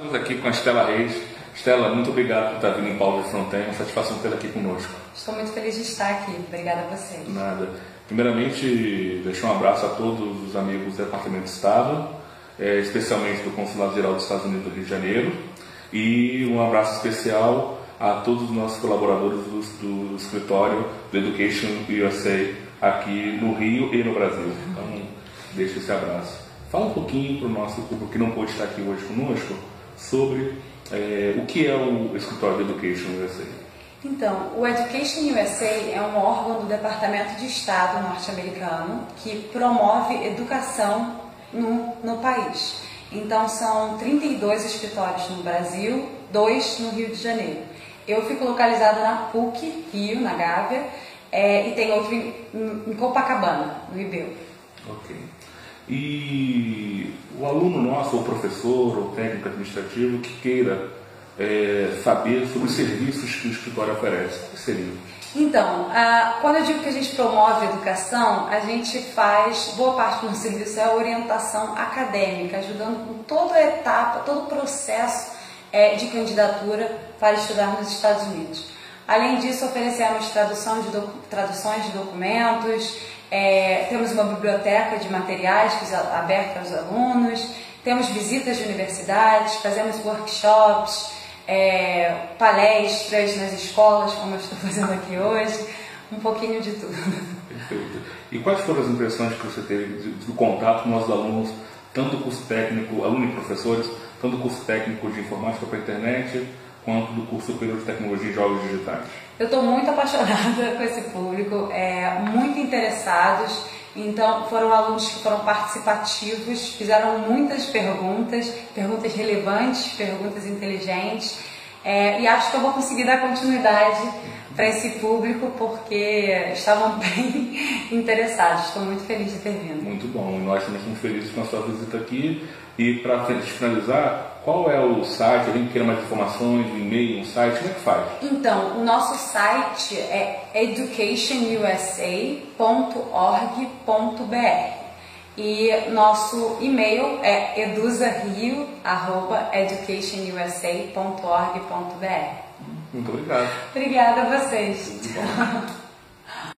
Estamos aqui com a Estela Reis. Estela, muito obrigado por estar vindo em Paulo de Fronteira. Uma satisfação tê-la aqui conosco. Estou muito feliz de estar aqui. Obrigada a vocês. Nada. Primeiramente, deixar um abraço a todos os amigos do Departamento de Estado, é, especialmente do Consulado Geral dos Estados Unidos do Rio de Janeiro, e um abraço especial a todos os nossos colaboradores do, do escritório do Education USA aqui no Rio e no Brasil. Então, deixo esse abraço. Fala um pouquinho para o nosso público que não pôde estar aqui hoje conosco sobre é, o que é o escritório do Education USA. Então, o Education USA é um órgão do Departamento de Estado norte-americano que promove educação no, no país. Então, são 32 escritórios no Brasil, dois no Rio de Janeiro. Eu fico localizada na PUC, Rio, na Gávea, é, e tem outro em, em Copacabana, no Ibeu. Ok. E o aluno nosso, ou professor, ou técnico administrativo que queira é, saber sobre os serviços que o escritório oferece, que seriam? Então, quando eu digo que a gente promove a educação, a gente faz, boa parte do serviço é a orientação acadêmica, ajudando com toda a etapa, todo o processo é, de candidatura para estudar nos Estados Unidos. Além disso, oferecemos tradução de traduções de documentos, é, temos uma biblioteca de materiais aberta aos alunos, temos visitas de universidades, fazemos workshops, é, palestras nas escolas, como eu estou fazendo aqui hoje, um pouquinho de tudo. Perfeito. E quais foram as impressões que você teve do contato com nossos alunos, tanto o curso técnico, aluno e professores, tanto o curso técnico de informática para a internet, quanto do curso superior de tecnologia e jogos digitais? Eu estou muito apaixonada com esse público, é, muito interessados. Então, foram alunos que foram participativos, fizeram muitas perguntas, perguntas relevantes, perguntas inteligentes. É, e acho que eu vou conseguir dar continuidade para esse público porque estavam bem interessados. Estou muito feliz de ter vindo. Muito bom. Nós também estamos felizes com a sua visita aqui. E para finalizar, qual é o site? Alguém queira mais informações, um e-mail, um site? Como é que faz? Então, o nosso site é educationusa.org.br e nosso e-mail é edusario.educationusa.org.br. Muito obrigado. Obrigada a vocês.